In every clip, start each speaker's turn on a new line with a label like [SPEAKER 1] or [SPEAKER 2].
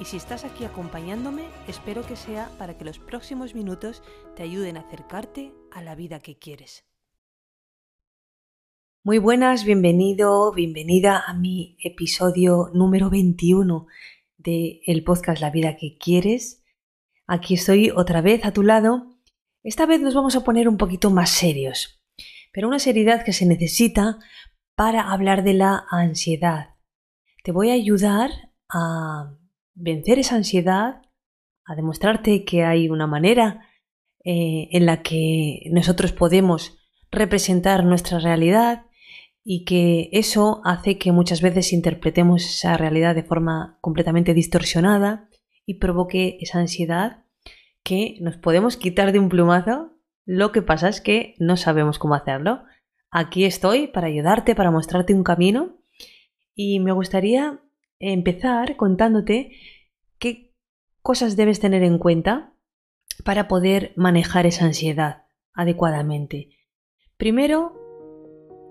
[SPEAKER 1] y si estás aquí acompañándome, espero que sea para que los próximos minutos te ayuden a acercarte a la vida que quieres. Muy buenas, bienvenido, bienvenida a mi episodio número 21 de el podcast La vida que quieres. Aquí estoy otra vez a tu lado. Esta vez nos vamos a poner un poquito más serios, pero una seriedad que se necesita para hablar de la ansiedad. Te voy a ayudar a vencer esa ansiedad, a demostrarte que hay una manera eh, en la que nosotros podemos representar nuestra realidad y que eso hace que muchas veces interpretemos esa realidad de forma completamente distorsionada y provoque esa ansiedad que nos podemos quitar de un plumazo. Lo que pasa es que no sabemos cómo hacerlo. Aquí estoy para ayudarte, para mostrarte un camino y me gustaría empezar contándote qué cosas debes tener en cuenta para poder manejar esa ansiedad adecuadamente. Primero,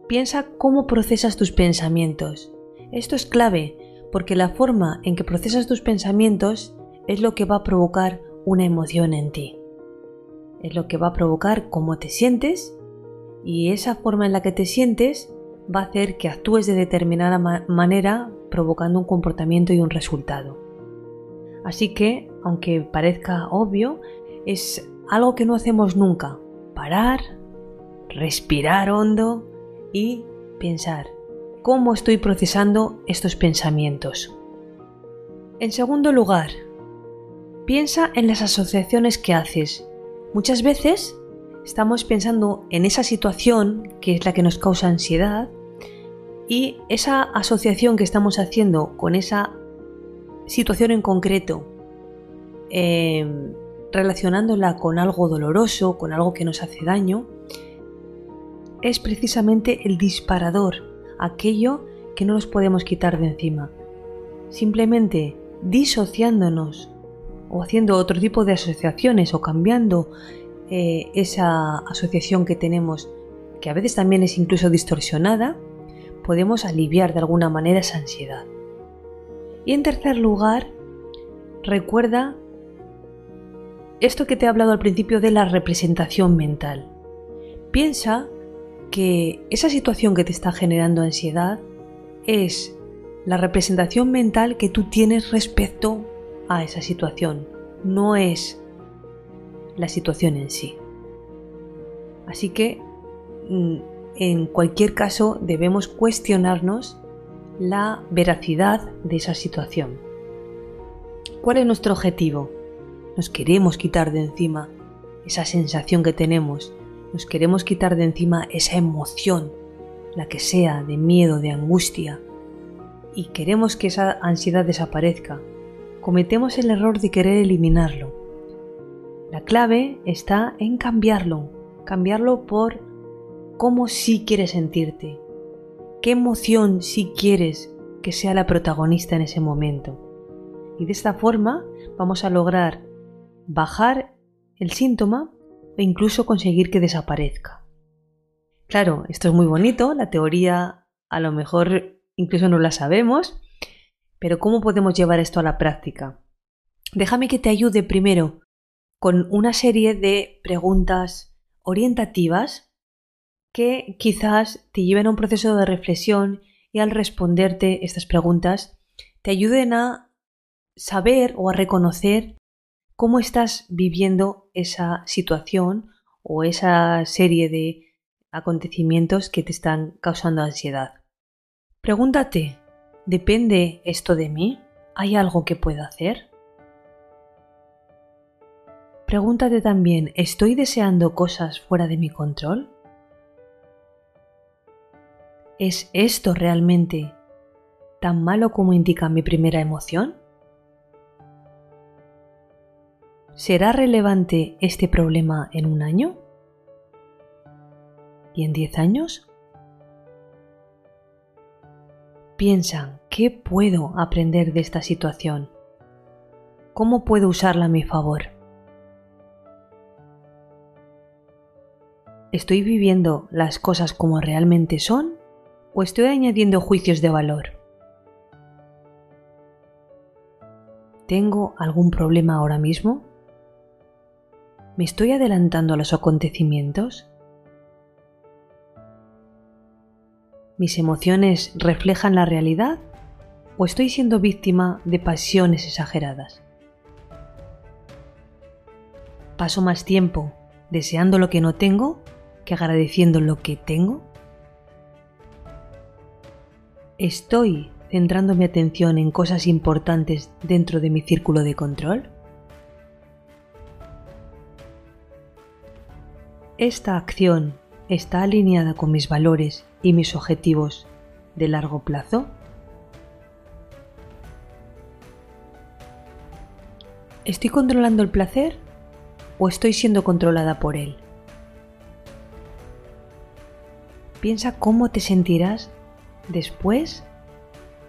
[SPEAKER 1] piensa cómo procesas tus pensamientos. Esto es clave porque la forma en que procesas tus pensamientos es lo que va a provocar una emoción en ti. Es lo que va a provocar cómo te sientes y esa forma en la que te sientes va a hacer que actúes de determinada manera provocando un comportamiento y un resultado. Así que, aunque parezca obvio, es algo que no hacemos nunca. Parar, respirar hondo y pensar cómo estoy procesando estos pensamientos. En segundo lugar, piensa en las asociaciones que haces. Muchas veces estamos pensando en esa situación que es la que nos causa ansiedad y esa asociación que estamos haciendo con esa situación en concreto, em, relacionándola con algo doloroso, con algo que nos hace daño, es precisamente el disparador, aquello que no nos podemos quitar de encima. Simplemente disociándonos o haciendo otro tipo de asociaciones o cambiando eh, esa asociación que tenemos, que a veces también es incluso distorsionada, podemos aliviar de alguna manera esa ansiedad. Y en tercer lugar, recuerda esto que te he hablado al principio de la representación mental. Piensa que esa situación que te está generando ansiedad es la representación mental que tú tienes respecto a esa situación, no es la situación en sí. Así que mm, en cualquier caso debemos cuestionarnos la veracidad de esa situación. ¿Cuál es nuestro objetivo? Nos queremos quitar de encima esa sensación que tenemos, nos queremos quitar de encima esa emoción, la que sea, de miedo, de angustia, y queremos que esa ansiedad desaparezca. Cometemos el error de querer eliminarlo. La clave está en cambiarlo, cambiarlo por cómo sí quieres sentirte, qué emoción sí quieres que sea la protagonista en ese momento. Y de esta forma vamos a lograr bajar el síntoma e incluso conseguir que desaparezca. Claro, esto es muy bonito, la teoría a lo mejor incluso no la sabemos, pero ¿cómo podemos llevar esto a la práctica? Déjame que te ayude primero con una serie de preguntas orientativas que quizás te lleven a un proceso de reflexión y al responderte estas preguntas te ayuden a saber o a reconocer cómo estás viviendo esa situación o esa serie de acontecimientos que te están causando ansiedad. Pregúntate, ¿depende esto de mí? ¿Hay algo que pueda hacer? Pregúntate también, ¿estoy deseando cosas fuera de mi control? ¿Es esto realmente tan malo como indica mi primera emoción? ¿será relevante este problema en un año? ¿Y en diez años? Piensa, ¿qué puedo aprender de esta situación? ¿Cómo puedo usarla a mi favor? ¿Estoy viviendo las cosas como realmente son o estoy añadiendo juicios de valor? ¿Tengo algún problema ahora mismo? ¿Me estoy adelantando a los acontecimientos? ¿Mis emociones reflejan la realidad o estoy siendo víctima de pasiones exageradas? ¿Paso más tiempo deseando lo que no tengo que agradeciendo lo que tengo? ¿Estoy centrando mi atención en cosas importantes dentro de mi círculo de control? ¿Esta acción está alineada con mis valores y mis objetivos de largo plazo? ¿Estoy controlando el placer o estoy siendo controlada por él? Piensa cómo te sentirás después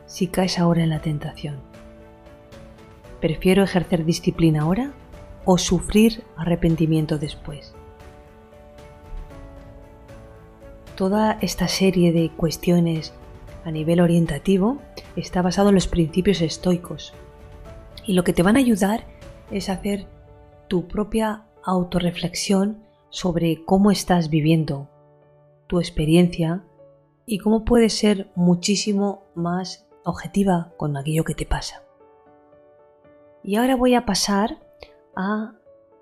[SPEAKER 1] si caes ahora en la tentación. ¿Prefiero ejercer disciplina ahora o sufrir arrepentimiento después? Toda esta serie de cuestiones a nivel orientativo está basado en los principios estoicos y lo que te van a ayudar es hacer tu propia autorreflexión sobre cómo estás viviendo tu experiencia y cómo puedes ser muchísimo más objetiva con aquello que te pasa. Y ahora voy a pasar a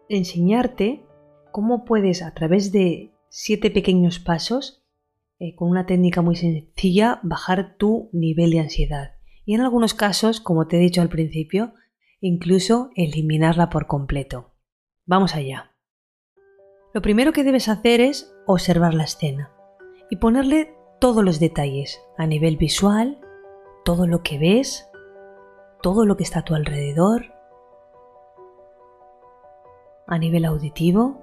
[SPEAKER 1] enseñarte cómo puedes a través de siete pequeños pasos, eh, con una técnica muy sencilla, bajar tu nivel de ansiedad. Y en algunos casos, como te he dicho al principio, incluso eliminarla por completo. Vamos allá. Lo primero que debes hacer es observar la escena y ponerle todos los detalles a nivel visual, todo lo que ves, todo lo que está a tu alrededor, a nivel auditivo,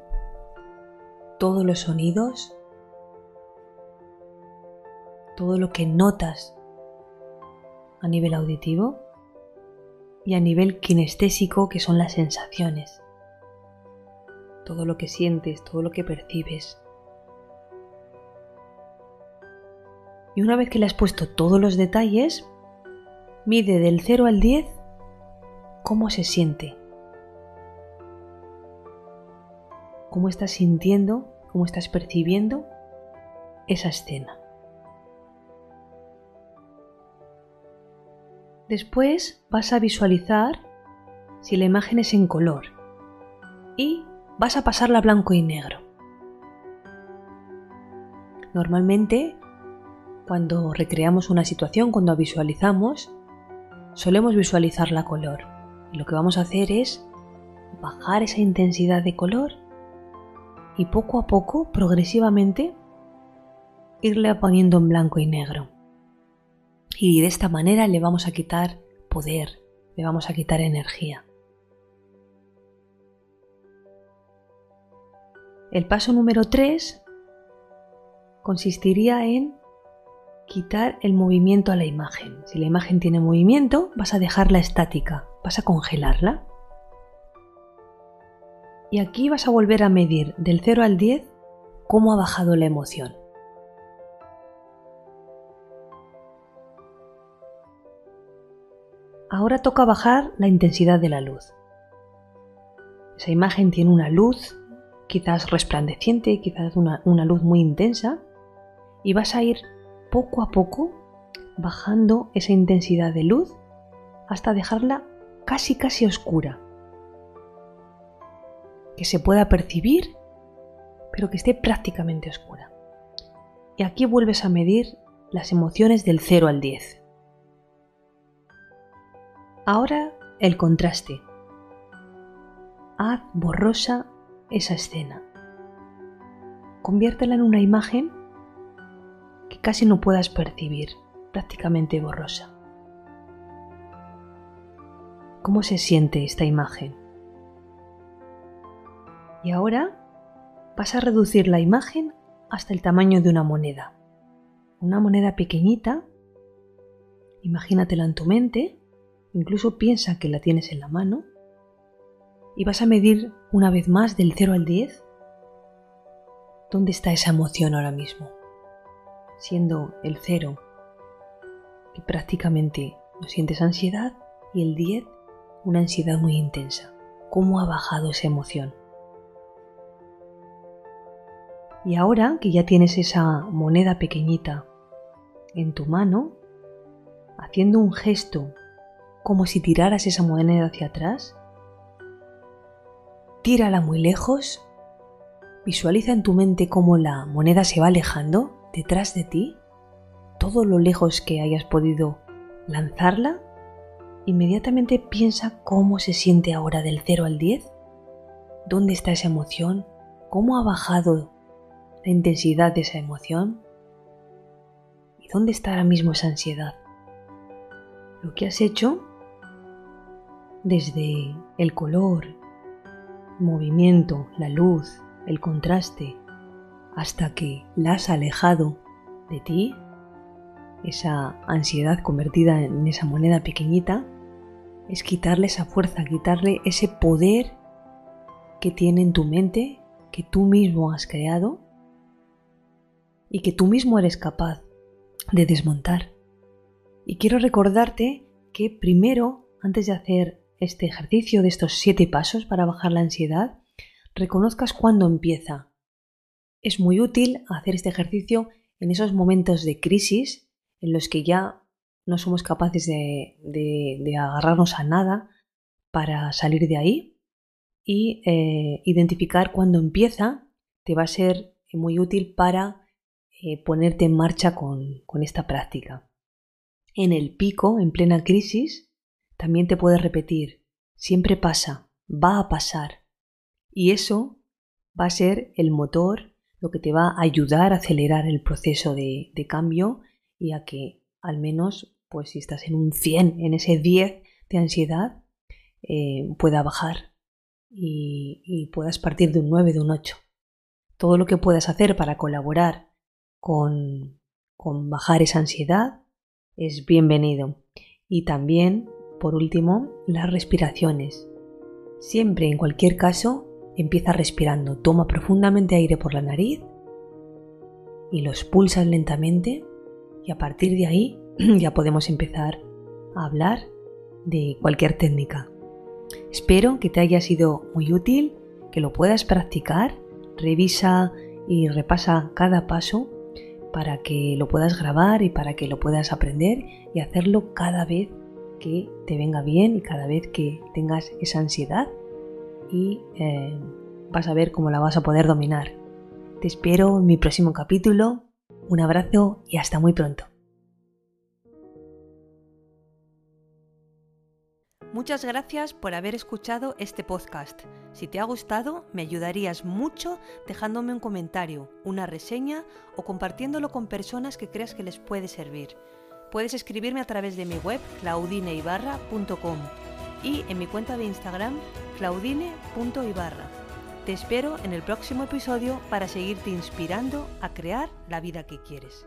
[SPEAKER 1] todos los sonidos, todo lo que notas a nivel auditivo y a nivel kinestésico que son las sensaciones todo lo que sientes, todo lo que percibes. Y una vez que le has puesto todos los detalles, mide del 0 al 10 cómo se siente. Cómo estás sintiendo, cómo estás percibiendo esa escena. Después vas a visualizar si la imagen es en color y vas a pasarla blanco y negro. Normalmente, cuando recreamos una situación, cuando visualizamos, solemos visualizar la color. Y lo que vamos a hacer es bajar esa intensidad de color y poco a poco, progresivamente, irle poniendo en blanco y negro. Y de esta manera le vamos a quitar poder, le vamos a quitar energía. El paso número 3 consistiría en quitar el movimiento a la imagen. Si la imagen tiene movimiento, vas a dejarla estática, vas a congelarla. Y aquí vas a volver a medir del 0 al 10 cómo ha bajado la emoción. Ahora toca bajar la intensidad de la luz. Esa imagen tiene una luz quizás resplandeciente, quizás una, una luz muy intensa, y vas a ir poco a poco bajando esa intensidad de luz hasta dejarla casi casi oscura, que se pueda percibir, pero que esté prácticamente oscura. Y aquí vuelves a medir las emociones del 0 al 10. Ahora el contraste. Haz borrosa esa escena. Conviértela en una imagen casi no puedas percibir, prácticamente borrosa. ¿Cómo se siente esta imagen? Y ahora vas a reducir la imagen hasta el tamaño de una moneda. Una moneda pequeñita, imagínatela en tu mente, incluso piensa que la tienes en la mano, y vas a medir una vez más del 0 al 10 dónde está esa emoción ahora mismo, siendo el 0 que prácticamente no sientes ansiedad y el 10 una ansiedad muy intensa. ¿Cómo ha bajado esa emoción? Y ahora que ya tienes esa moneda pequeñita en tu mano, haciendo un gesto como si tiraras esa moneda hacia atrás, tírala muy lejos, visualiza en tu mente cómo la moneda se va alejando detrás de ti, todo lo lejos que hayas podido lanzarla, inmediatamente piensa cómo se siente ahora del 0 al 10, dónde está esa emoción, cómo ha bajado la intensidad de esa emoción? ¿Y dónde está ahora mismo esa ansiedad? Lo que has hecho desde el color, movimiento, la luz, el contraste, hasta que la has alejado de ti, esa ansiedad convertida en esa moneda pequeñita, es quitarle esa fuerza, quitarle ese poder que tiene en tu mente, que tú mismo has creado y que tú mismo eres capaz de desmontar. Y quiero recordarte que primero, antes de hacer este ejercicio de estos siete pasos para bajar la ansiedad, reconozcas cuándo empieza. Es muy útil hacer este ejercicio en esos momentos de crisis en los que ya no somos capaces de, agarrarnos a nada para salir de ahí y eh, identificar cuándo empieza te va a ser muy útil para eh, ponerte en marcha con, con esta práctica. En el pico, en plena crisis, también te puedes repetir, siempre pasa, va a pasar. Y eso va a ser el motor, lo que te va a ayudar a acelerar el proceso de, cambio y a que al menos, pues si estás en un 100, en ese 10 de ansiedad, eh, pueda bajar y, y puedas partir de un 9, de un 8. Todo lo que puedas hacer para colaborar con, bajar esa ansiedad es bienvenido. Y también, por último, las respiraciones. Siempre, en cualquier caso, empieza respirando. Toma profundamente aire por la nariz y lo expulsas lentamente y a partir de ahí ya podemos empezar a hablar de cualquier técnica. Espero que te haya sido muy útil, que lo puedas practicar, revisa y repasa cada paso para que lo puedas grabar y para que lo puedas aprender y hacerlo cada vez que te venga bien y cada vez que tengas esa ansiedad y eh, vas a ver cómo la vas a poder dominar. Te espero en mi próximo capítulo. Un abrazo y hasta muy pronto. Muchas gracias por haber escuchado este podcast. Si te ha gustado, me ayudarías mucho dejándome un comentario, una reseña o compartiéndolo con personas que creas que les puede servir. Puedes escribirme a través de mi web claudineibarra.com y en mi cuenta de Instagram claudine.ibarra. Te espero en el próximo episodio para seguirte inspirando a crear la vida que quieres.